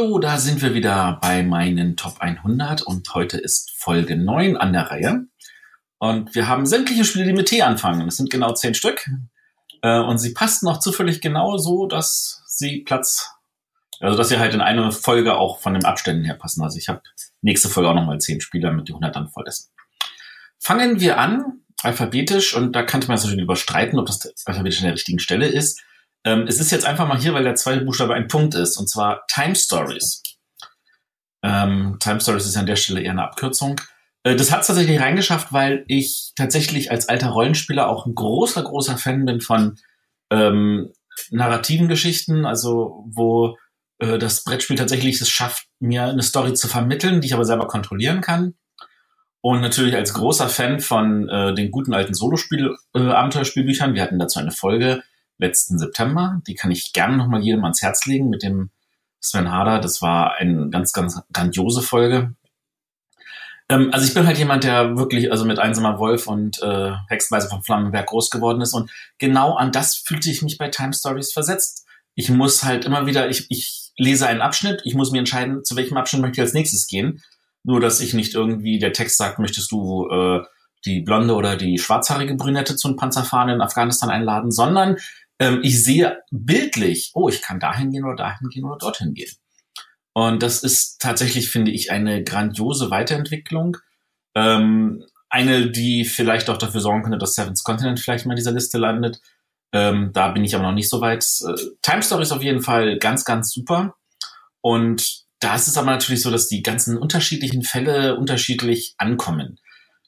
Hallo, da sind wir wieder bei meinen Top 100 und heute ist Folge 9 an der Reihe. Und wir haben sämtliche Spiele, die mit T anfangen. Es sind genau 10 Stück. Äh, und sie passten auch zufällig genau so, dass sie Platz, also dass sie halt in eine Folge auch von den Abständen her passen. Also ich habe nächste Folge auch nochmal 10 Spiele, damit die 100 dann voll ist. Fangen wir an, alphabetisch, und da kann man sich natürlich überstreiten, ob das alphabetisch an der richtigen Stelle ist. Ähm, es ist jetzt einfach mal hier, weil der zweite Buchstabe ein Punkt ist, und zwar Time Stories. Ähm, Time Stories ist an der Stelle eher eine Abkürzung. Äh, das hat es tatsächlich reingeschafft, weil ich tatsächlich als alter Rollenspieler auch ein großer, großer Fan bin von ähm, narrativen Geschichten, also wo äh, das Brettspiel tatsächlich es schafft, mir eine Story zu vermitteln, die ich aber selber kontrollieren kann. Und natürlich als großer Fan von äh, den guten alten Solospiel, äh. Wir hatten dazu eine Folge letzten September. Die kann ich gerne nochmal jedem ans Herz legen mit dem Sven Harder. Das war eine ganz, ganz grandiose Folge. Ähm, also ich bin halt jemand, der wirklich also mit Einsamer Wolf und äh, Hexenweise von Flammenberg groß geworden ist. Und genau an das fühlte ich mich bei Time Stories versetzt. Ich muss halt immer wieder, ich, ich lese einen Abschnitt, ich muss mir entscheiden, zu welchem Abschnitt möchte ich als nächstes gehen. Nur, dass ich nicht irgendwie, der Text sagt, möchtest du äh, die blonde oder die schwarzhaarige Brünette zu einem Panzerfahren in Afghanistan einladen, sondern ähm, ich sehe bildlich, oh, ich kann dahin gehen oder dahin gehen oder dorthin gehen. Und das ist tatsächlich, finde ich, eine grandiose Weiterentwicklung. Ähm, eine, die vielleicht auch dafür sorgen könnte, dass Seven's Continent vielleicht mal in dieser Liste landet. Ähm, da bin ich aber noch nicht so weit. Äh, Time Story ist auf jeden Fall ganz, ganz super. Und da ist es aber natürlich so, dass die ganzen unterschiedlichen Fälle unterschiedlich ankommen.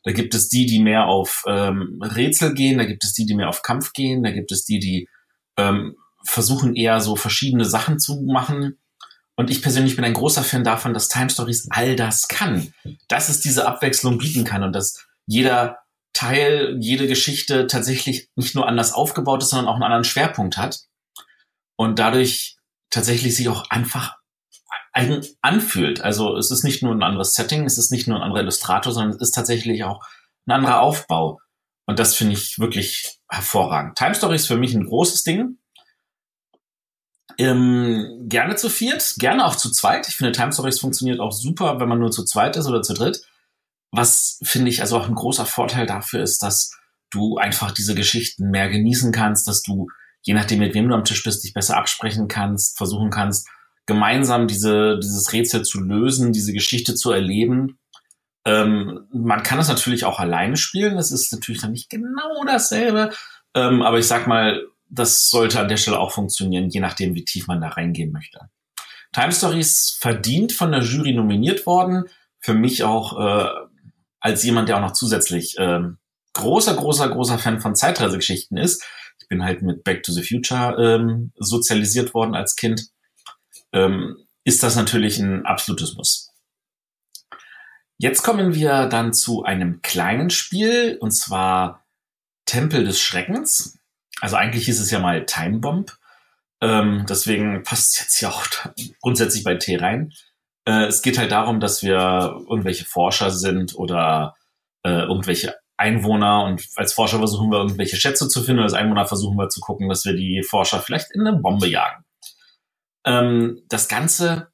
Da gibt es die, die mehr auf ähm, Rätsel gehen, da gibt es die, die mehr auf Kampf gehen, da gibt es die, die ähm, versuchen eher so verschiedene Sachen zu machen. Und ich persönlich bin ein großer Fan davon, dass Time Stories all das kann. Dass es diese Abwechslung bieten kann und dass jeder Teil, jede Geschichte tatsächlich nicht nur anders aufgebaut ist, sondern auch einen anderen Schwerpunkt hat. Und dadurch tatsächlich sich auch einfach eigen anfühlt. Also es ist nicht nur ein anderes Setting, es ist nicht nur ein anderer Illustrator, sondern es ist tatsächlich auch ein anderer Aufbau. Und das finde ich wirklich hervorragend. Time Story ist für mich ein großes Ding. Ähm, gerne zu viert, gerne auch zu zweit. Ich finde, Time Stories funktioniert auch super, wenn man nur zu zweit ist oder zu dritt. Was finde ich also auch ein großer Vorteil dafür ist, dass du einfach diese Geschichten mehr genießen kannst, dass du, je nachdem, mit wem du am Tisch bist, dich besser absprechen kannst, versuchen kannst, gemeinsam diese, dieses Rätsel zu lösen, diese Geschichte zu erleben ähm, man kann es natürlich auch alleine spielen. Das ist natürlich dann nicht genau dasselbe. Ähm, aber ich sag mal, das sollte an der Stelle auch funktionieren, je nachdem, wie tief man da reingehen möchte. Time Stories verdient von der Jury nominiert worden. Für mich auch äh, als jemand, der auch noch zusätzlich äh, großer, großer, großer Fan von Zeitreisegeschichten ist. Ich bin halt mit Back to the Future ähm, sozialisiert worden als Kind. Ähm, ist das natürlich ein absolutes Muss. Jetzt kommen wir dann zu einem kleinen Spiel, und zwar Tempel des Schreckens. Also eigentlich hieß es ja mal Time Bomb. Ähm, deswegen passt es jetzt ja auch grundsätzlich bei T rein. Äh, es geht halt darum, dass wir irgendwelche Forscher sind oder äh, irgendwelche Einwohner und als Forscher versuchen wir irgendwelche Schätze zu finden. Als Einwohner versuchen wir zu gucken, dass wir die Forscher vielleicht in eine Bombe jagen. Ähm, das Ganze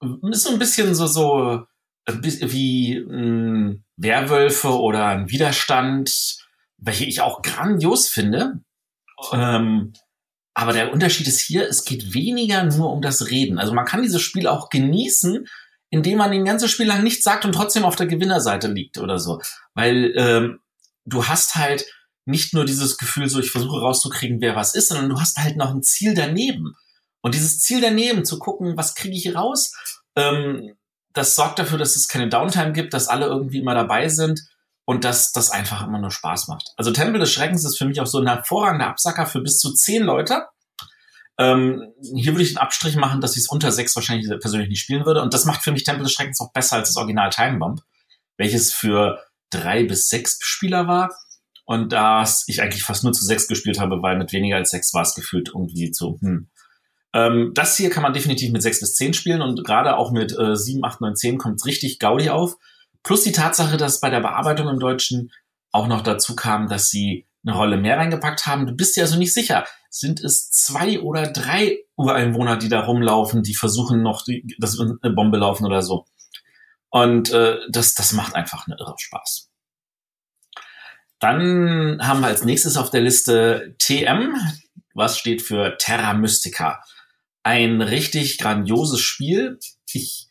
ist so ein bisschen so, so wie ein Werwölfe oder ein Widerstand, welche ich auch grandios finde. Ähm, aber der Unterschied ist hier, es geht weniger nur um das Reden. Also man kann dieses Spiel auch genießen, indem man den ganzen Spiel lang nichts sagt und trotzdem auf der Gewinnerseite liegt oder so. Weil ähm, du hast halt nicht nur dieses Gefühl, so ich versuche rauszukriegen, wer was ist, sondern du hast halt noch ein Ziel daneben. Und dieses Ziel daneben, zu gucken, was kriege ich raus, ähm, das sorgt dafür, dass es keine Downtime gibt, dass alle irgendwie immer dabei sind und dass das einfach immer nur Spaß macht. Also Tempel des Schreckens ist für mich auch so ein hervorragender Absacker für bis zu zehn Leute. Ähm, hier würde ich einen Abstrich machen, dass ich es unter sechs wahrscheinlich persönlich nicht spielen würde. Und das macht für mich Tempel des Schreckens auch besser als das Original Time Bomb, welches für drei bis sechs Spieler war. Und da ich eigentlich fast nur zu sechs gespielt habe, weil mit weniger als sechs war es gefühlt irgendwie so, hm, ähm, das hier kann man definitiv mit 6 bis 10 spielen und gerade auch mit äh, 7, 8, 9, 10 kommt richtig Gaudi auf. Plus die Tatsache, dass bei der Bearbeitung im Deutschen auch noch dazu kam, dass sie eine Rolle mehr reingepackt haben. Du bist dir also nicht sicher, sind es zwei oder drei Ureinwohner, die da rumlaufen, die versuchen noch, die, dass eine Bombe laufen oder so. Und äh, das, das macht einfach eine irre Spaß. Dann haben wir als nächstes auf der Liste TM, was steht für Terra Mystica. Ein richtig grandioses Spiel. Ich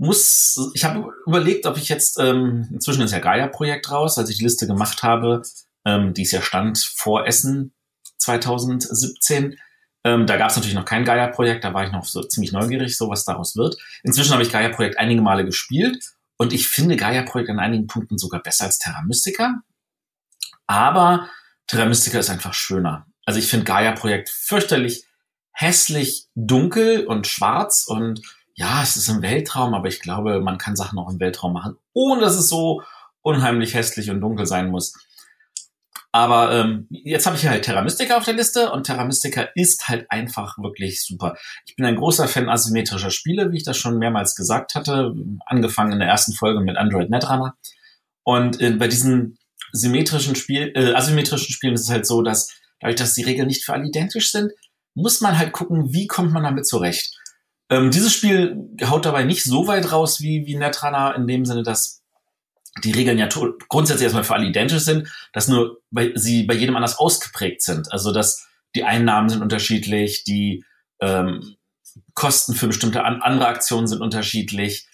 muss, ich habe überlegt, ob ich jetzt, ähm, inzwischen ist ja Gaia-Projekt raus, als ich die Liste gemacht habe, ähm, die ist ja stand vor Essen 2017. Ähm, da gab es natürlich noch kein Gaia-Projekt, da war ich noch so ziemlich neugierig, so was daraus wird. Inzwischen habe ich Gaia-Projekt einige Male gespielt und ich finde Gaia-Projekt an einigen Punkten sogar besser als Terra Mystica. Aber Terra Mystica ist einfach schöner. Also ich finde Gaia-Projekt fürchterlich hässlich dunkel und schwarz und ja, es ist im Weltraum, aber ich glaube, man kann Sachen auch im Weltraum machen, ohne dass es so unheimlich hässlich und dunkel sein muss. Aber ähm, jetzt habe ich halt Terra Mystica auf der Liste und Terra Mystica ist halt einfach wirklich super. Ich bin ein großer Fan asymmetrischer Spiele, wie ich das schon mehrmals gesagt hatte, angefangen in der ersten Folge mit Android Netrunner. Und äh, bei diesen symmetrischen Spiel, äh, asymmetrischen Spielen ist es halt so, dass dadurch, dass die Regeln nicht für alle identisch sind, muss man halt gucken, wie kommt man damit zurecht. Ähm, dieses Spiel haut dabei nicht so weit raus wie, wie Netrunner, in dem Sinne, dass die Regeln ja grundsätzlich erstmal für alle identisch sind, dass nur bei, sie bei jedem anders ausgeprägt sind. Also dass die Einnahmen sind unterschiedlich, die ähm, Kosten für bestimmte an, andere Aktionen sind unterschiedlich.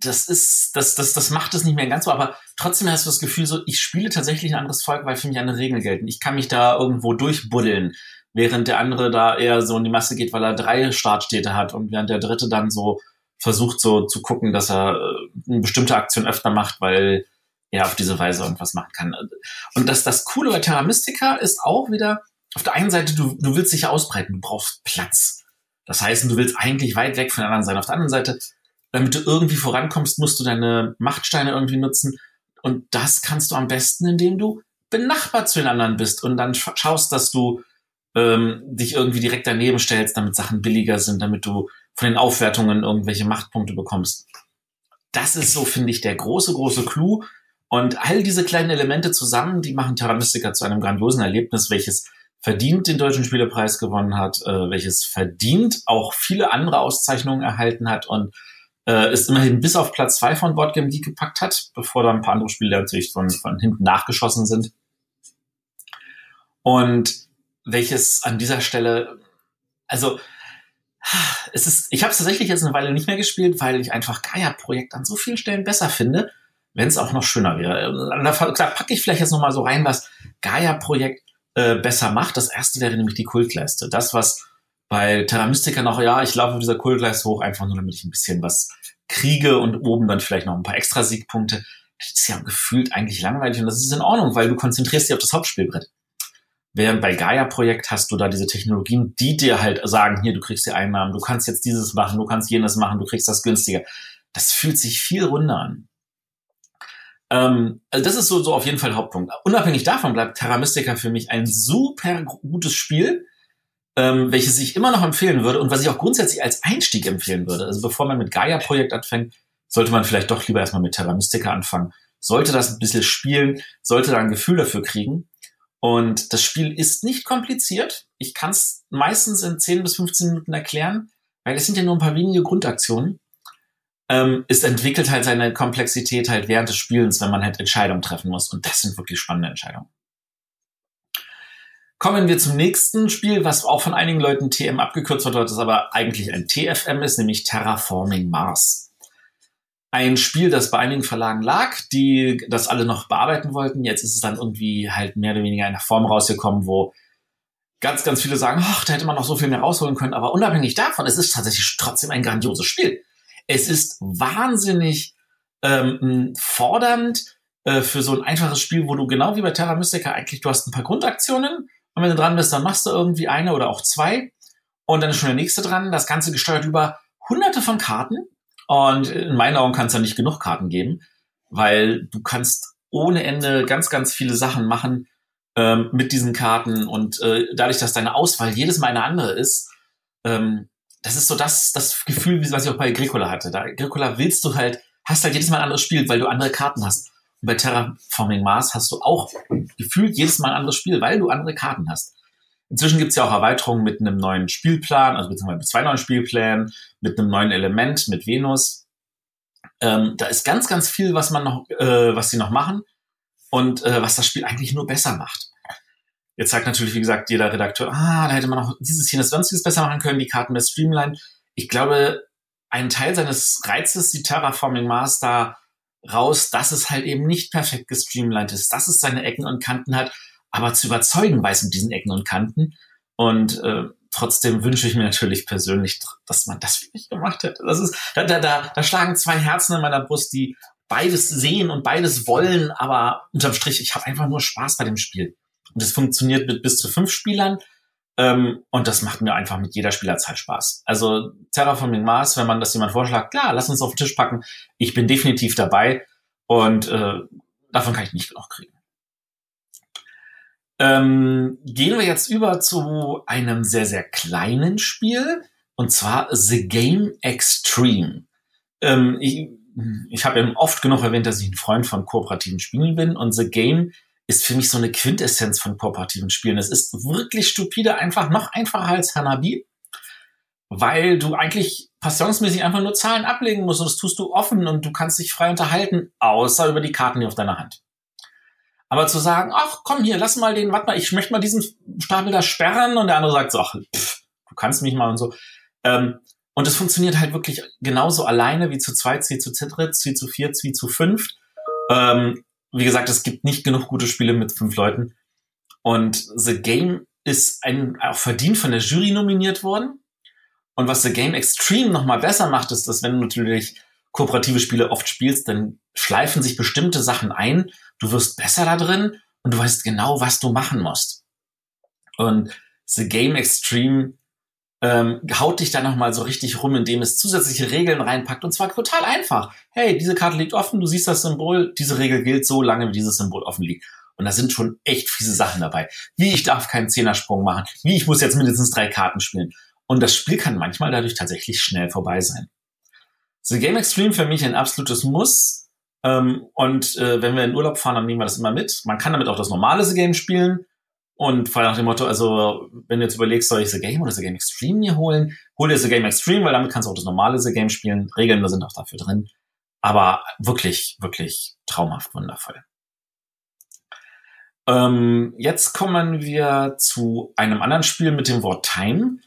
Das ist, das, das, das macht es nicht mehr ganz so, aber trotzdem hast du das Gefühl so, ich spiele tatsächlich ein anderes Volk, weil für mich andere Regeln gelten. Ich kann mich da irgendwo durchbuddeln, während der andere da eher so in die Masse geht, weil er drei Startstädte hat und während der dritte dann so versucht so zu gucken, dass er äh, eine bestimmte Aktion öfter macht, weil er auf diese Weise irgendwas machen kann. Und das, das Coole bei Terra Mystica ist auch wieder, auf der einen Seite, du, du willst dich ausbreiten, du brauchst Platz. Das heißt, du willst eigentlich weit weg von der anderen sein. Auf der anderen Seite, damit du irgendwie vorankommst, musst du deine Machtsteine irgendwie nutzen. Und das kannst du am besten, indem du benachbart zu den anderen bist und dann schaust, dass du ähm, dich irgendwie direkt daneben stellst, damit Sachen billiger sind, damit du von den Aufwertungen irgendwelche Machtpunkte bekommst. Das ist so, finde ich, der große, große Clou. Und all diese kleinen Elemente zusammen, die machen Terra Mystica zu einem grandiosen Erlebnis, welches verdient den Deutschen Spielepreis gewonnen hat, äh, welches verdient auch viele andere Auszeichnungen erhalten hat und äh, ist immerhin bis auf Platz zwei von Boardgame Geek gepackt hat, bevor da ein paar andere Spiele natürlich von, von hinten nachgeschossen sind. Und welches an dieser Stelle, also es ist, ich habe es tatsächlich jetzt eine Weile nicht mehr gespielt, weil ich einfach Gaia-Projekt an so vielen Stellen besser finde, wenn es auch noch schöner wäre. Da, da packe ich vielleicht jetzt noch mal so rein, was Gaia-Projekt äh, besser macht. Das erste wäre nämlich die Kultleiste. Das, was bei Terra Mystica noch, ja, ich laufe auf dieser Kultleiste hoch, einfach nur damit ich ein bisschen was kriege und oben dann vielleicht noch ein paar extra Siegpunkte. Das ist ja gefühlt eigentlich langweilig und das ist in Ordnung, weil du konzentrierst dich auf das Hauptspielbrett. Während bei Gaia-Projekt hast du da diese Technologien, die dir halt sagen, hier, du kriegst die Einnahmen, du kannst jetzt dieses machen, du kannst jenes machen, du kriegst das günstiger. Das fühlt sich viel runder an. Ähm, also das ist so, so auf jeden Fall der Hauptpunkt. Unabhängig davon bleibt Terra Mystica für mich ein super gutes Spiel, ähm, welches ich immer noch empfehlen würde und was ich auch grundsätzlich als Einstieg empfehlen würde. Also bevor man mit Gaia-Projekt anfängt, sollte man vielleicht doch lieber erstmal mit Terra Mystica anfangen. Sollte das ein bisschen spielen, sollte da ein Gefühl dafür kriegen. Und das Spiel ist nicht kompliziert. Ich kann es meistens in 10 bis 15 Minuten erklären, weil es sind ja nur ein paar wenige Grundaktionen. Ähm, es entwickelt halt seine Komplexität halt während des Spielens, wenn man halt Entscheidungen treffen muss. Und das sind wirklich spannende Entscheidungen. Kommen wir zum nächsten Spiel, was auch von einigen Leuten TM abgekürzt wird, das aber eigentlich ein TFM ist, nämlich Terraforming Mars ein Spiel, das bei einigen Verlagen lag, die das alle noch bearbeiten wollten. Jetzt ist es dann irgendwie halt mehr oder weniger in einer Form rausgekommen, wo ganz, ganz viele sagen, ach, da hätte man noch so viel mehr rausholen können. Aber unabhängig davon, es ist tatsächlich trotzdem ein grandioses Spiel. Es ist wahnsinnig ähm, fordernd äh, für so ein einfaches Spiel, wo du genau wie bei Terra Mystica eigentlich, du hast ein paar Grundaktionen und wenn du dran bist, dann machst du irgendwie eine oder auch zwei und dann ist schon der nächste dran. Das Ganze gesteuert über hunderte von Karten und in meinen Augen kann es ja nicht genug Karten geben, weil du kannst ohne Ende ganz, ganz viele Sachen machen ähm, mit diesen Karten und äh, dadurch, dass deine Auswahl jedes Mal eine andere ist, ähm, das ist so das, das Gefühl, was ich auch bei Agricola hatte. Da Agricola willst du halt, hast halt jedes Mal ein anderes Spiel, weil du andere Karten hast. Und bei Terraforming Mars hast du auch gefühlt jedes Mal ein anderes Spiel, weil du andere Karten hast. Inzwischen gibt es ja auch Erweiterungen mit einem neuen Spielplan, also beziehungsweise mit zwei neuen Spielplänen, mit einem neuen Element, mit Venus. Ähm, da ist ganz, ganz viel, was man noch, äh, was sie noch machen und äh, was das Spiel eigentlich nur besser macht. Jetzt sagt natürlich, wie gesagt, jeder Redakteur, ah, da hätte man noch dieses, jenes, sonstiges besser machen können, die Karten mehr streamline. Ich glaube, ein Teil seines Reizes, die Terraforming da raus, dass es halt eben nicht perfekt gestreamlined ist, dass es seine Ecken und Kanten hat, aber zu überzeugen weiß mit diesen Ecken und Kanten. Und äh, trotzdem wünsche ich mir natürlich persönlich, dass man das wirklich gemacht hätte. Das ist, da, da, da, da schlagen zwei Herzen in meiner Brust, die beides sehen und beides wollen, aber unterm Strich, ich habe einfach nur Spaß bei dem Spiel. Und es funktioniert mit bis zu fünf Spielern. Ähm, und das macht mir einfach mit jeder Spielerzahl Spaß. Also Terraforming Mars, wenn man das jemand vorschlägt, klar, lass uns auf den Tisch packen. Ich bin definitiv dabei und äh, davon kann ich nicht genug kriegen. Ähm, gehen wir jetzt über zu einem sehr, sehr kleinen Spiel und zwar The Game Extreme. Ähm, ich ich habe eben oft genug erwähnt, dass ich ein Freund von kooperativen Spielen bin und The Game ist für mich so eine Quintessenz von kooperativen Spielen. Es ist wirklich stupide einfach, noch einfacher als Hanabi, weil du eigentlich passionsmäßig einfach nur Zahlen ablegen musst und das tust du offen und du kannst dich frei unterhalten, außer über die Karten hier auf deiner Hand. Aber zu sagen, ach komm hier, lass mal den, warte mal, ich möchte mal diesen Stapel da sperren und der andere sagt so, ach, pff, du kannst mich mal und so. Ähm, und es funktioniert halt wirklich genauso alleine wie zu zweit, wie zu dritt, wie zu viert, wie zu fünft. Ähm, wie gesagt, es gibt nicht genug gute Spiele mit fünf Leuten. Und The Game ist ein, auch verdient von der Jury nominiert worden. Und was The Game Extreme nochmal besser macht, ist, dass wenn du natürlich kooperative Spiele oft spielst, dann schleifen sich bestimmte Sachen ein. Du wirst besser da drin und du weißt genau, was du machen musst. Und The Game Extreme ähm, haut dich da nochmal so richtig rum, indem es zusätzliche Regeln reinpackt. Und zwar total einfach. Hey, diese Karte liegt offen, du siehst das Symbol, diese Regel gilt so lange, wie dieses Symbol offen liegt. Und da sind schon echt fiese Sachen dabei. Wie ich darf keinen Zehnersprung machen, wie ich muss jetzt mindestens drei Karten spielen. Und das Spiel kann manchmal dadurch tatsächlich schnell vorbei sein. The Game Extreme für mich ein absolutes Muss. Ähm, und äh, wenn wir in Urlaub fahren, dann nehmen wir das immer mit. Man kann damit auch das normale The Game spielen. Und vor allem nach dem Motto, also wenn du jetzt überlegst, soll ich The Game oder The Game Extreme mir holen, hol dir The Game Extreme, weil damit kannst du auch das normale The Game spielen. Regeln sind auch dafür drin. Aber wirklich, wirklich traumhaft wundervoll. Ähm, jetzt kommen wir zu einem anderen Spiel mit dem Wort Time.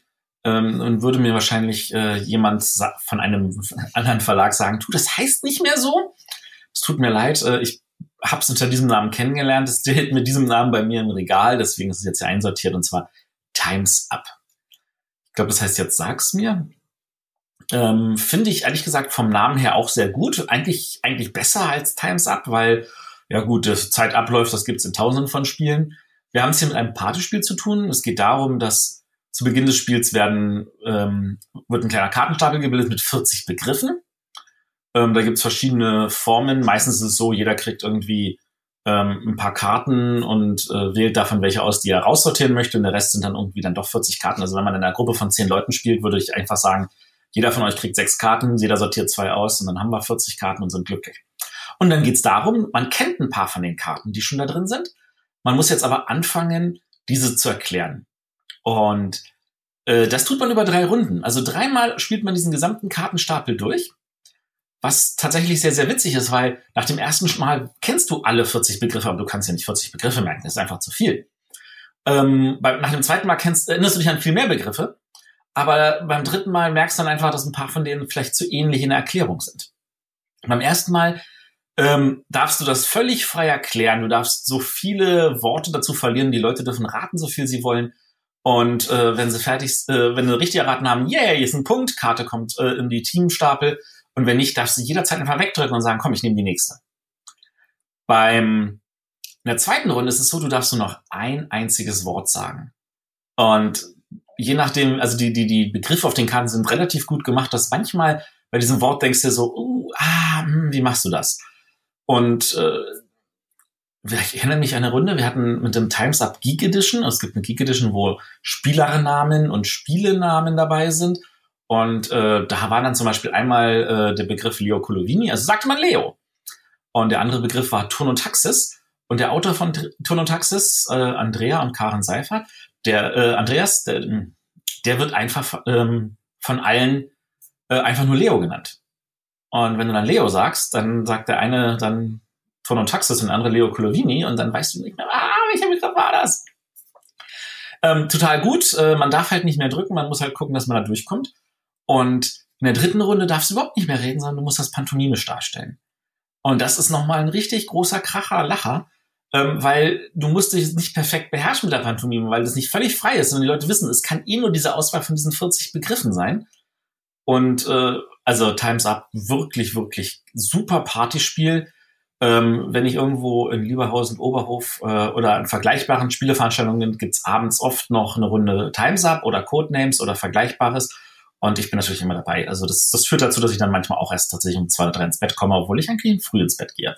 Ähm, und würde mir wahrscheinlich äh, jemand von einem anderen Verlag sagen, tu, das heißt nicht mehr so. Es tut mir leid, äh, ich habe es unter diesem Namen kennengelernt. Es steht mit diesem Namen bei mir im Regal, deswegen ist es jetzt hier einsortiert und zwar Times Up. Ich glaube, das heißt jetzt sag's mir. Ähm, Finde ich ehrlich gesagt vom Namen her auch sehr gut. Eigentlich, eigentlich besser als Times Up, weil, ja gut, das Zeit abläuft, das gibt's in tausenden von Spielen. Wir haben es hier mit einem Partyspiel zu tun. Es geht darum, dass zu Beginn des Spiels werden, ähm, wird ein kleiner Kartenstapel gebildet mit 40 Begriffen. Ähm, da gibt's verschiedene Formen. Meistens ist es so, jeder kriegt irgendwie ähm, ein paar Karten und äh, wählt davon welche aus, die er raussortieren möchte. Und der Rest sind dann irgendwie dann doch 40 Karten. Also wenn man in einer Gruppe von zehn Leuten spielt, würde ich einfach sagen, jeder von euch kriegt sechs Karten, jeder sortiert zwei aus und dann haben wir 40 Karten und sind glücklich. Und dann geht's darum, man kennt ein paar von den Karten, die schon da drin sind. Man muss jetzt aber anfangen, diese zu erklären. Und äh, das tut man über drei Runden. Also dreimal spielt man diesen gesamten Kartenstapel durch was tatsächlich sehr, sehr witzig ist, weil nach dem ersten Mal kennst du alle 40 Begriffe, aber du kannst ja nicht 40 Begriffe merken, das ist einfach zu viel. Ähm, nach dem zweiten Mal kennst, erinnerst du dich an viel mehr Begriffe, aber beim dritten Mal merkst du dann einfach, dass ein paar von denen vielleicht zu ähnlich in der Erklärung sind. beim ersten Mal ähm, darfst du das völlig frei erklären. Du darfst so viele Worte dazu verlieren. Die Leute dürfen raten, so viel sie wollen. Und äh, wenn sie fertig, äh, wenn sie richtig erraten haben, yeah, hier ist ein Punkt, Karte kommt äh, in die Teamstapel und wenn nicht, darfst du jederzeit einfach wegdrücken und sagen, komm, ich nehme die nächste. Beim in der zweiten Runde ist es so, du darfst nur noch ein einziges Wort sagen. Und je nachdem, also die, die, die Begriffe auf den Karten sind relativ gut gemacht, dass manchmal bei diesem Wort denkst du so, uh, ah, hm, wie machst du das? Und äh, ich erinnere mich an eine Runde, wir hatten mit dem Times Up Geek Edition, es gibt eine Geek Edition, wo Spielernamen und Spielenamen dabei sind. Und äh, da war dann zum Beispiel einmal äh, der Begriff Leo Colovini, also sagte man Leo. Und der andere Begriff war Turn und Taxis. Und der Autor von Tonotaxis, äh, Andrea und Karen Seifert, der äh, Andreas, der, der wird einfach ähm, von allen äh, einfach nur Leo genannt. Und wenn du dann Leo sagst, dann sagt der eine dann Tonotaxis und der andere Leo Colovini und dann weißt du nicht mehr, ah, welcher Begriff war das? Ähm, total gut. Äh, man darf halt nicht mehr drücken, man muss halt gucken, dass man da durchkommt. Und in der dritten Runde darfst du überhaupt nicht mehr reden, sondern du musst das pantomimisch darstellen. Und das ist nochmal ein richtig großer Kracher, Lacher, ähm, weil du musst dich nicht perfekt beherrschen mit der Pantomime, weil das nicht völlig frei ist. Und die Leute wissen, es kann eh nur diese Auswahl von diesen 40 Begriffen sein. Und äh, also Times Up, wirklich, wirklich super Partyspiel. Ähm, wenn ich irgendwo in Lieberhausen, Oberhof äh, oder an vergleichbaren Spieleveranstaltungen gibt's abends oft noch eine Runde Times Up oder Codenames oder Vergleichbares. Und ich bin natürlich immer dabei. Also das, das führt dazu, dass ich dann manchmal auch erst tatsächlich um zwei oder drei ins Bett komme, obwohl ich eigentlich früh ins Bett gehe.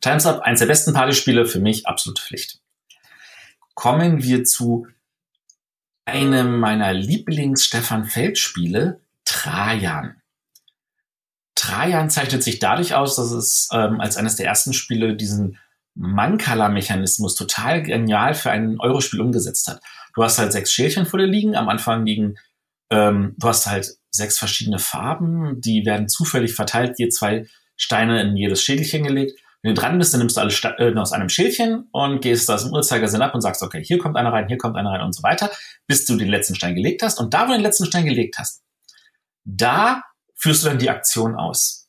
Times Up, eins der besten Partyspiele, für mich absolute Pflicht. Kommen wir zu einem meiner Lieblings-Stefan Feld-Spiele, Trajan. Trajan zeichnet sich dadurch aus, dass es ähm, als eines der ersten Spiele diesen Mankala-Mechanismus total genial für ein Eurospiel umgesetzt hat. Du hast halt sechs Schälchen vor dir liegen. Am Anfang liegen ähm, du hast halt sechs verschiedene Farben, die werden zufällig verteilt, je zwei Steine in jedes Schädelchen gelegt. Wenn du dran bist, dann nimmst du alle Sta äh, aus einem Schälchen und gehst das im Uhrzeigersinn ab und sagst, okay, hier kommt einer rein, hier kommt einer rein und so weiter, bis du den letzten Stein gelegt hast. Und da, wo du den letzten Stein gelegt hast, da führst du dann die Aktion aus.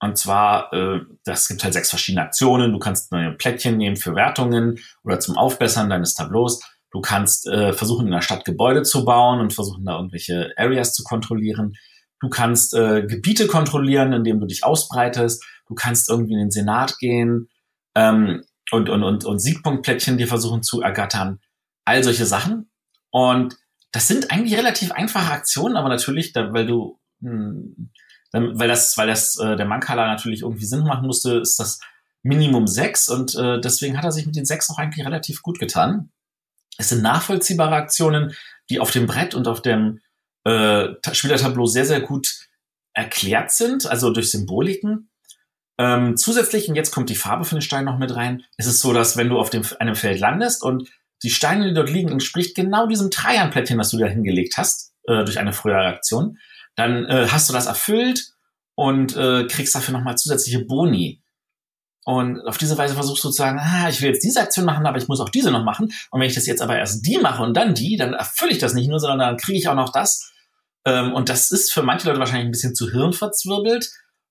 Und zwar, äh, das gibt halt sechs verschiedene Aktionen. Du kannst neue Plättchen nehmen für Wertungen oder zum Aufbessern deines Tableaus. Du kannst äh, versuchen, in der Stadt Gebäude zu bauen und versuchen, da irgendwelche Areas zu kontrollieren. Du kannst äh, Gebiete kontrollieren, indem du dich ausbreitest. Du kannst irgendwie in den Senat gehen ähm, und, und, und, und Siegpunktplättchen dir versuchen zu ergattern. All solche Sachen. Und das sind eigentlich relativ einfache Aktionen, aber natürlich, da, weil du, hm, weil das, weil das äh, der Mankala natürlich irgendwie Sinn machen musste, ist das Minimum sechs und äh, deswegen hat er sich mit den sechs auch eigentlich relativ gut getan. Es sind nachvollziehbare Aktionen, die auf dem Brett und auf dem äh, Spielertableau sehr, sehr gut erklärt sind, also durch Symboliken. Ähm, zusätzlich, und jetzt kommt die Farbe von den Steinen noch mit rein, ist es so, dass wenn du auf dem, einem Feld landest und die Steine, die dort liegen, entspricht genau diesem Dreiernplättchen, das du da hingelegt hast, äh, durch eine frühere Aktion, dann äh, hast du das erfüllt und äh, kriegst dafür nochmal zusätzliche Boni. Und auf diese Weise versuchst du zu sagen, ah, ich will jetzt diese Aktion machen, aber ich muss auch diese noch machen. Und wenn ich das jetzt aber erst die mache und dann die, dann erfülle ich das nicht nur, sondern dann kriege ich auch noch das. Ähm, und das ist für manche Leute wahrscheinlich ein bisschen zu hirnverzwirbelt.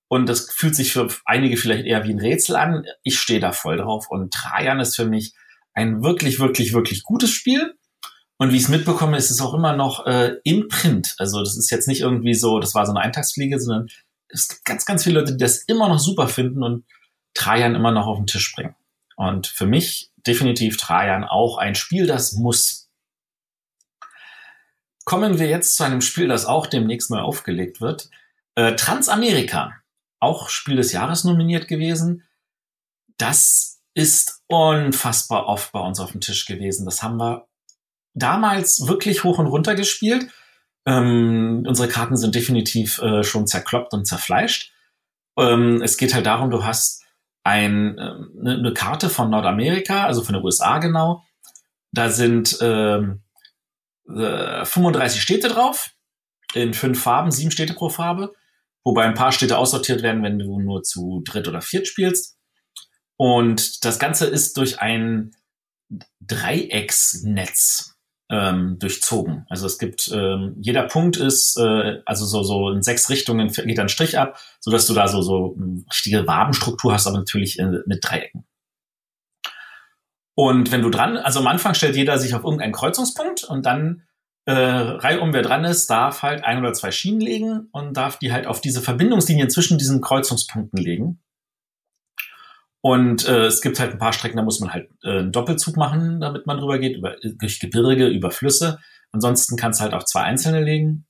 Und das fühlt sich für einige vielleicht eher wie ein Rätsel an. Ich stehe da voll drauf. Und Trajan ist für mich ein wirklich, wirklich, wirklich gutes Spiel. Und wie ich es mitbekomme, ist es auch immer noch äh, im Print. Also das ist jetzt nicht irgendwie so, das war so eine Eintagsfliege, sondern es gibt ganz, ganz viele Leute, die das immer noch super finden und Trajan immer noch auf den Tisch bringen. Und für mich definitiv Trajan auch ein Spiel, das muss. Kommen wir jetzt zu einem Spiel, das auch demnächst neu aufgelegt wird. Äh, Transamerika, auch Spiel des Jahres nominiert gewesen. Das ist unfassbar oft bei uns auf dem Tisch gewesen. Das haben wir damals wirklich hoch und runter gespielt. Ähm, unsere Karten sind definitiv äh, schon zerkloppt und zerfleischt. Ähm, es geht halt darum, du hast ein, eine, eine Karte von Nordamerika, also von den USA genau. Da sind ähm, 35 äh, Städte drauf, in fünf Farben, sieben Städte pro Farbe, wobei ein paar Städte aussortiert werden, wenn du nur zu dritt oder viert spielst. Und das Ganze ist durch ein Dreiecksnetz ähm, durchzogen. Also es gibt, ähm, jeder Punkt ist, äh, also so, so in sechs Richtungen geht ein Strich ab, so dass du da so, so richtige Wabenstruktur hast, aber natürlich äh, mit Dreiecken. Und wenn du dran, also am Anfang stellt jeder sich auf irgendeinen Kreuzungspunkt und dann äh, reihum wer dran ist, darf halt ein oder zwei Schienen legen und darf die halt auf diese Verbindungslinien zwischen diesen Kreuzungspunkten legen. Und äh, es gibt halt ein paar Strecken, da muss man halt äh, einen Doppelzug machen, damit man drüber geht, über, durch Gebirge, über Flüsse. Ansonsten kannst du halt auch zwei einzelne legen.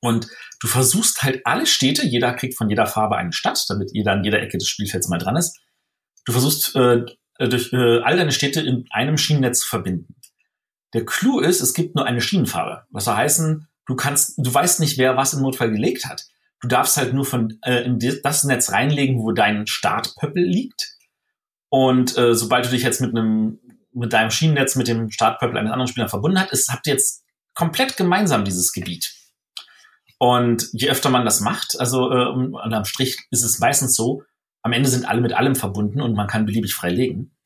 Und du versuchst halt alle Städte, jeder kriegt von jeder Farbe eine Stadt, damit jeder an jeder Ecke des Spielfelds mal dran ist. Du versuchst äh, durch äh, all deine Städte in einem Schienennetz zu verbinden. Der Clou ist, es gibt nur eine Schienenfarbe. Was soll heißen, du kannst, du weißt nicht, wer was im Notfall gelegt hat. Du darfst halt nur von äh, in das Netz reinlegen, wo dein Startpöppel liegt. Und äh, sobald du dich jetzt mit einem mit deinem Schienennetz mit dem Startpurple eines anderen Spielers verbunden hat, ist, habt ihr jetzt komplett gemeinsam dieses Gebiet. Und je öfter man das macht, also äh, unterm Strich ist es meistens so, am Ende sind alle mit allem verbunden und man kann beliebig frei legen.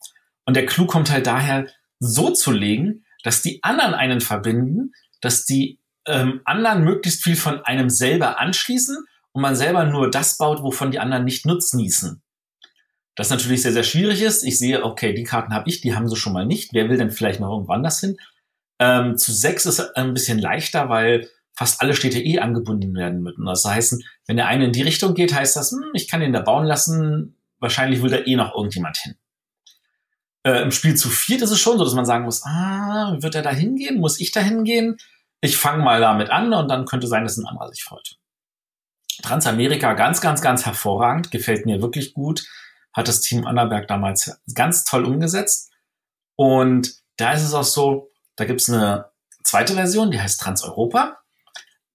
Und der Clou kommt halt daher, so zu legen, dass die anderen einen verbinden, dass die ähm, anderen möglichst viel von einem selber anschließen und man selber nur das baut, wovon die anderen nicht nutznießen. Das natürlich sehr, sehr schwierig ist. Ich sehe, okay, die Karten habe ich, die haben sie schon mal nicht. Wer will denn vielleicht noch irgendwo anders hin? Ähm, zu sechs ist ein bisschen leichter, weil fast alle Städte eh angebunden werden müssen. Das heißt, wenn der eine in die Richtung geht, heißt das, hm, ich kann ihn da bauen lassen. Wahrscheinlich will da eh noch irgendjemand hin. Äh, Im Spiel zu viert ist es schon so, dass man sagen muss, ah, wird er da hingehen? Muss ich da hingehen? Ich fange mal damit an und dann könnte sein, dass ein anderer sich freut. Transamerika ganz, ganz, ganz hervorragend, gefällt mir wirklich gut hat das Team Annaberg damals ganz toll umgesetzt. Und da ist es auch so, da gibt's eine zweite Version, die heißt Transeuropa.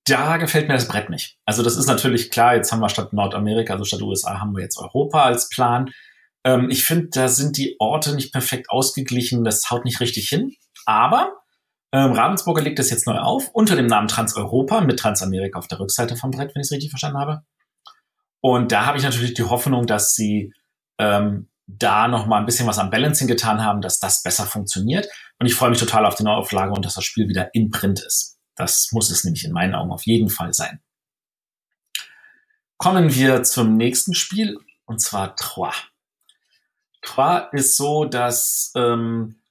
Da gefällt mir das Brett nicht. Also das ist natürlich klar, jetzt haben wir statt Nordamerika, also statt USA, haben wir jetzt Europa als Plan. Ähm, ich finde, da sind die Orte nicht perfekt ausgeglichen, das haut nicht richtig hin. Aber ähm, Ravensburger legt das jetzt neu auf, unter dem Namen Transeuropa, mit Transamerika auf der Rückseite vom Brett, wenn ich es richtig verstanden habe. Und da habe ich natürlich die Hoffnung, dass sie ähm, da noch mal ein bisschen was am Balancing getan haben, dass das besser funktioniert. Und ich freue mich total auf die Neuauflage und dass das Spiel wieder in Print ist. Das muss es nämlich in meinen Augen auf jeden Fall sein. Kommen wir zum nächsten Spiel, und zwar Trois. Trois ist so, dass ähm,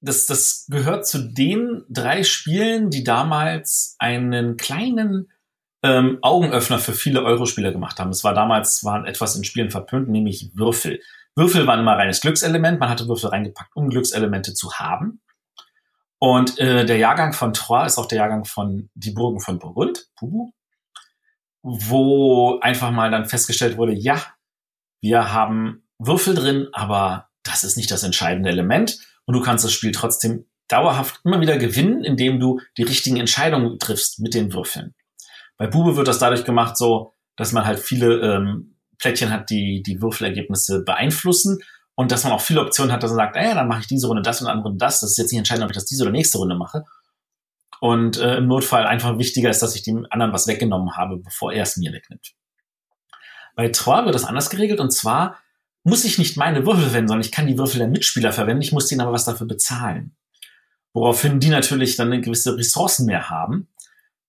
das, das gehört zu den drei Spielen, die damals einen kleinen ähm, Augenöffner für viele Eurospieler gemacht haben. Es war damals, waren etwas in Spielen verpönt, nämlich Würfel. Würfel waren immer reines Glückselement. Man hatte Würfel reingepackt, um Glückselemente zu haben. Und äh, der Jahrgang von Troyes ist auch der Jahrgang von Die Burgen von Burgund, Pubu, wo einfach mal dann festgestellt wurde, ja, wir haben Würfel drin, aber das ist nicht das entscheidende Element. Und du kannst das Spiel trotzdem dauerhaft immer wieder gewinnen, indem du die richtigen Entscheidungen triffst mit den Würfeln. Bei Bube wird das dadurch gemacht, so, dass man halt viele ähm, Plättchen hat, die die Würfelergebnisse beeinflussen und dass man auch viele Optionen hat, dass man sagt, naja, dann mache ich diese Runde das und andere Runde das. Das ist jetzt nicht entscheidend, ob ich das diese oder nächste Runde mache. Und äh, im Notfall einfach wichtiger ist, dass ich dem anderen was weggenommen habe, bevor er es mir wegnimmt. Bei Trois wird das anders geregelt und zwar muss ich nicht meine Würfel verwenden, sondern ich kann die Würfel der Mitspieler verwenden, ich muss denen aber was dafür bezahlen. Woraufhin die natürlich dann eine gewisse Ressourcen mehr haben.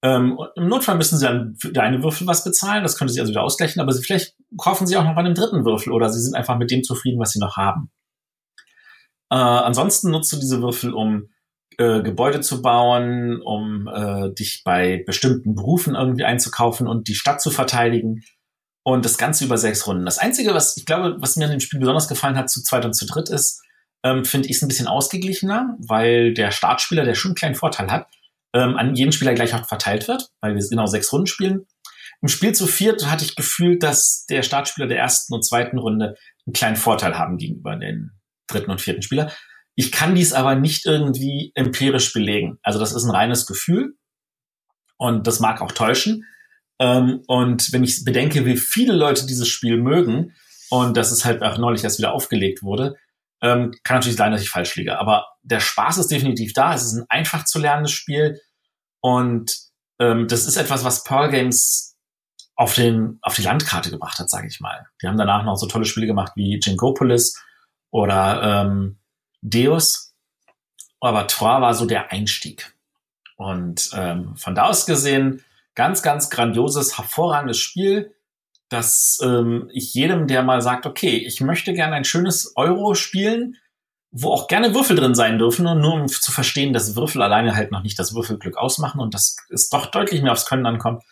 Ähm, Im Notfall müssen sie dann für deine Würfel was bezahlen, das könnte sie also wieder ausgleichen, aber sie, vielleicht kaufen sie auch noch bei einem dritten Würfel oder sie sind einfach mit dem zufrieden, was sie noch haben. Äh, ansonsten nutzt du diese Würfel, um äh, Gebäude zu bauen, um äh, dich bei bestimmten Berufen irgendwie einzukaufen und die Stadt zu verteidigen. Und das Ganze über sechs Runden. Das Einzige, was ich glaube, was mir an dem Spiel besonders gefallen hat, zu zweit und zu dritt ist, ähm, finde ich es ein bisschen ausgeglichener, weil der Startspieler, der schon einen kleinen Vorteil hat, ähm, an jeden Spieler gleich auch verteilt wird, weil wir genau sechs Runden spielen. Im Spiel zu viert hatte ich gefühlt, dass der Startspieler der ersten und zweiten Runde einen kleinen Vorteil haben gegenüber den dritten und vierten Spieler. Ich kann dies aber nicht irgendwie empirisch belegen. Also das ist ein reines Gefühl und das mag auch täuschen. Ähm, und wenn ich bedenke, wie viele Leute dieses Spiel mögen und dass es halt auch neulich erst wieder aufgelegt wurde, ähm, kann natürlich sein, dass ich falsch liege. Aber der Spaß ist definitiv da. Es ist ein einfach zu lernendes Spiel. Und ähm, das ist etwas, was Pearl Games auf, den, auf die Landkarte gebracht hat, sage ich mal. Die haben danach noch so tolle Spiele gemacht wie Jingopolis oder ähm, Deus. Aber Trois war so der Einstieg. Und ähm, von da aus gesehen, ganz, ganz grandioses, hervorragendes Spiel dass ähm, ich jedem, der mal sagt, okay, ich möchte gerne ein schönes Euro spielen, wo auch gerne Würfel drin sein dürfen und nur um zu verstehen, dass Würfel alleine halt noch nicht das Würfelglück ausmachen und dass es doch deutlich mehr aufs Können ankommt,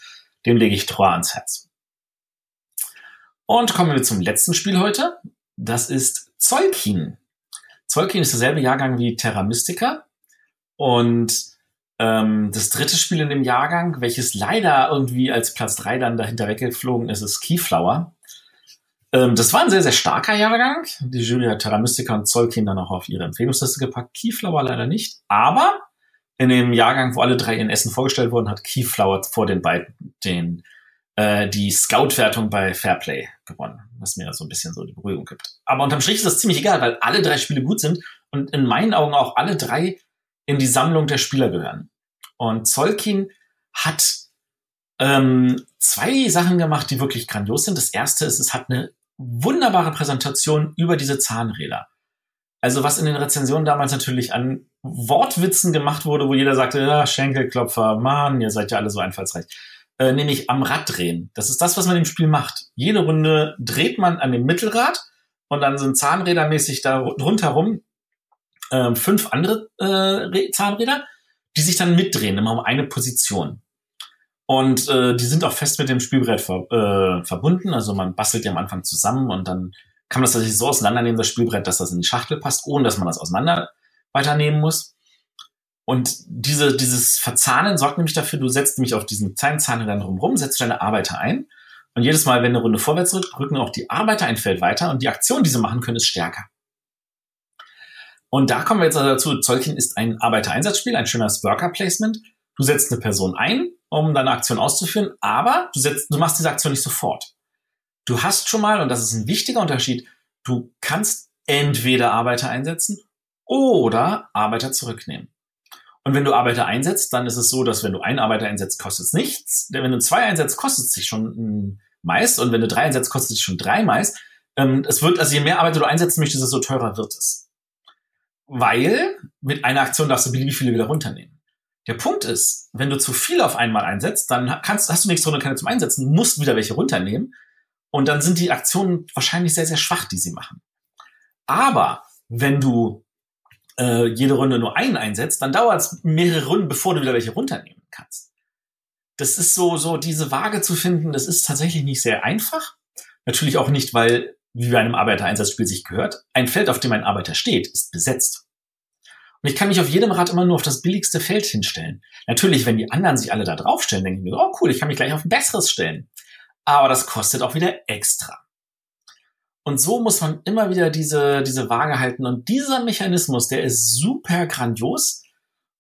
dem lege ich Trois ans Herz. Und kommen wir zum letzten Spiel heute. Das ist Zolkin. Zolkin ist derselbe Jahrgang wie Terra Mystica und ähm, das dritte Spiel in dem Jahrgang, welches leider irgendwie als Platz drei dann dahinter weggeflogen ist, ist Keyflower. Ähm, das war ein sehr, sehr starker Jahrgang. Die Julia Terra Mystica und Zollkin dann auch auf ihre Empfehlungsliste gepackt. Keyflower leider nicht. Aber in dem Jahrgang, wo alle drei in Essen vorgestellt wurden, hat Keyflower vor den beiden den äh, die Scout-Wertung bei Fairplay gewonnen, was mir so ein bisschen so die Beruhigung gibt. Aber unterm Strich ist das ziemlich egal, weil alle drei Spiele gut sind und in meinen Augen auch alle drei in die Sammlung der Spieler gehören. Und Zolkin hat ähm, zwei Sachen gemacht, die wirklich grandios sind. Das erste ist, es hat eine wunderbare Präsentation über diese Zahnräder. Also was in den Rezensionen damals natürlich an Wortwitzen gemacht wurde, wo jeder sagte, ja, Schenkelklopfer, Mann, ihr seid ja alle so einfallsreich. Äh, nämlich am Rad drehen. Das ist das, was man im Spiel macht. Jede Runde dreht man an dem Mittelrad und dann sind Zahnrädermäßig da rundherum äh, fünf andere äh, Zahnräder, die sich dann mitdrehen, immer um eine Position. Und äh, die sind auch fest mit dem Spielbrett ver äh, verbunden. Also man bastelt die am Anfang zusammen und dann kann man das tatsächlich so auseinandernehmen, das Spielbrett, dass das in die Schachtel passt, ohne dass man das auseinander weiternehmen muss. Und diese, dieses Verzahnen sorgt nämlich dafür, du setzt nämlich auf diesen kleinen Zahnrädern drumherum, setzt deine Arbeiter ein. Und jedes Mal, wenn eine Runde vorwärts rückt, rücken auch die Arbeiter ein Feld weiter und die Aktion, die sie machen können, ist stärker. Und da kommen wir jetzt also dazu. Zolkin ist ein Arbeitereinsatzspiel, ein schönes Worker Placement. Du setzt eine Person ein, um deine Aktion auszuführen, aber du, setzt, du machst diese Aktion nicht sofort. Du hast schon mal, und das ist ein wichtiger Unterschied, du kannst entweder Arbeiter einsetzen oder Arbeiter zurücknehmen. Und wenn du Arbeiter einsetzt, dann ist es so, dass wenn du einen Arbeiter einsetzt, kostet es nichts. Wenn du zwei einsetzt, kostet es sich schon Mais. Und wenn du drei einsetzt, kostet es sich schon drei Mais. Ähm, es wird, also je mehr Arbeiter du einsetzen möchtest, desto teurer wird es. Weil mit einer Aktion darfst du beliebig viele wieder runternehmen. Der Punkt ist, wenn du zu viel auf einmal einsetzt, dann kannst, hast du nichts drin, keine zum Einsetzen, musst wieder welche runternehmen. Und dann sind die Aktionen wahrscheinlich sehr, sehr schwach, die sie machen. Aber wenn du äh, jede Runde nur einen einsetzt, dann dauert es mehrere Runden, bevor du wieder welche runternehmen kannst. Das ist so, so diese Waage zu finden, das ist tatsächlich nicht sehr einfach. Natürlich auch nicht, weil, wie bei einem Arbeitereinsatzspiel sich gehört, ein Feld, auf dem ein Arbeiter steht, ist besetzt. Und ich kann mich auf jedem Rad immer nur auf das billigste Feld hinstellen. Natürlich, wenn die anderen sich alle da draufstellen, denke ich mir, oh cool, ich kann mich gleich auf ein besseres stellen. Aber das kostet auch wieder extra. Und so muss man immer wieder diese, diese Waage halten. Und dieser Mechanismus, der ist super grandios.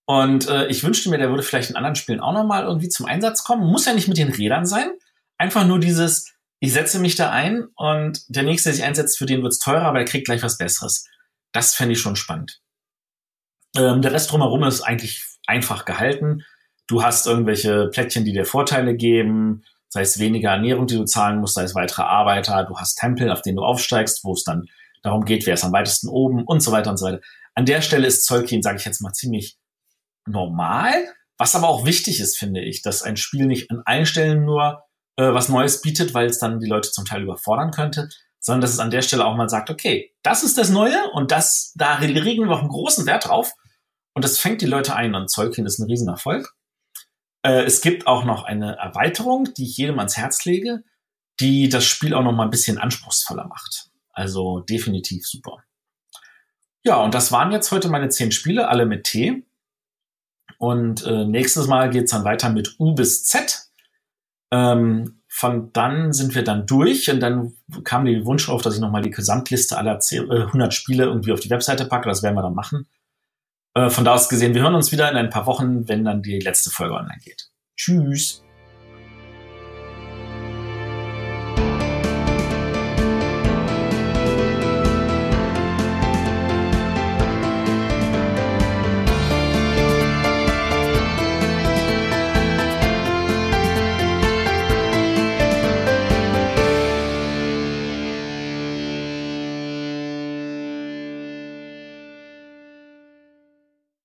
Und äh, ich wünschte mir, der würde vielleicht in anderen Spielen auch nochmal irgendwie zum Einsatz kommen. Muss ja nicht mit den Rädern sein. Einfach nur dieses, ich setze mich da ein und der nächste, der sich einsetzt, für den wird's teurer, aber der kriegt gleich was Besseres. Das fände ich schon spannend. Ähm, der Rest drumherum ist eigentlich einfach gehalten. Du hast irgendwelche Plättchen, die dir Vorteile geben, sei es weniger Ernährung, die du zahlen musst, sei es weitere Arbeiter. Du hast Tempel, auf denen du aufsteigst, wo es dann darum geht, wer ist am weitesten oben und so weiter und so weiter. An der Stelle ist Zolkin, sage ich jetzt mal, ziemlich normal. Was aber auch wichtig ist, finde ich, dass ein Spiel nicht an allen Stellen nur äh, was Neues bietet, weil es dann die Leute zum Teil überfordern könnte, sondern dass es an der Stelle auch mal sagt, okay, das ist das Neue und das, da legen wir auch einen großen Wert drauf und das fängt die Leute ein und Zeugkind ist ein Riesenerfolg. Äh, es gibt auch noch eine Erweiterung, die ich jedem ans Herz lege, die das Spiel auch noch mal ein bisschen anspruchsvoller macht. Also definitiv super. Ja, und das waren jetzt heute meine zehn Spiele, alle mit T. Und äh, nächstes Mal geht's dann weiter mit U bis Z. Ähm, von dann sind wir dann durch und dann kam die Wunsch auf, dass ich nochmal die Gesamtliste aller 10, äh, 100 Spiele irgendwie auf die Webseite packe. Das werden wir dann machen. Äh, von da aus gesehen, wir hören uns wieder in ein paar Wochen, wenn dann die letzte Folge online geht. Tschüss.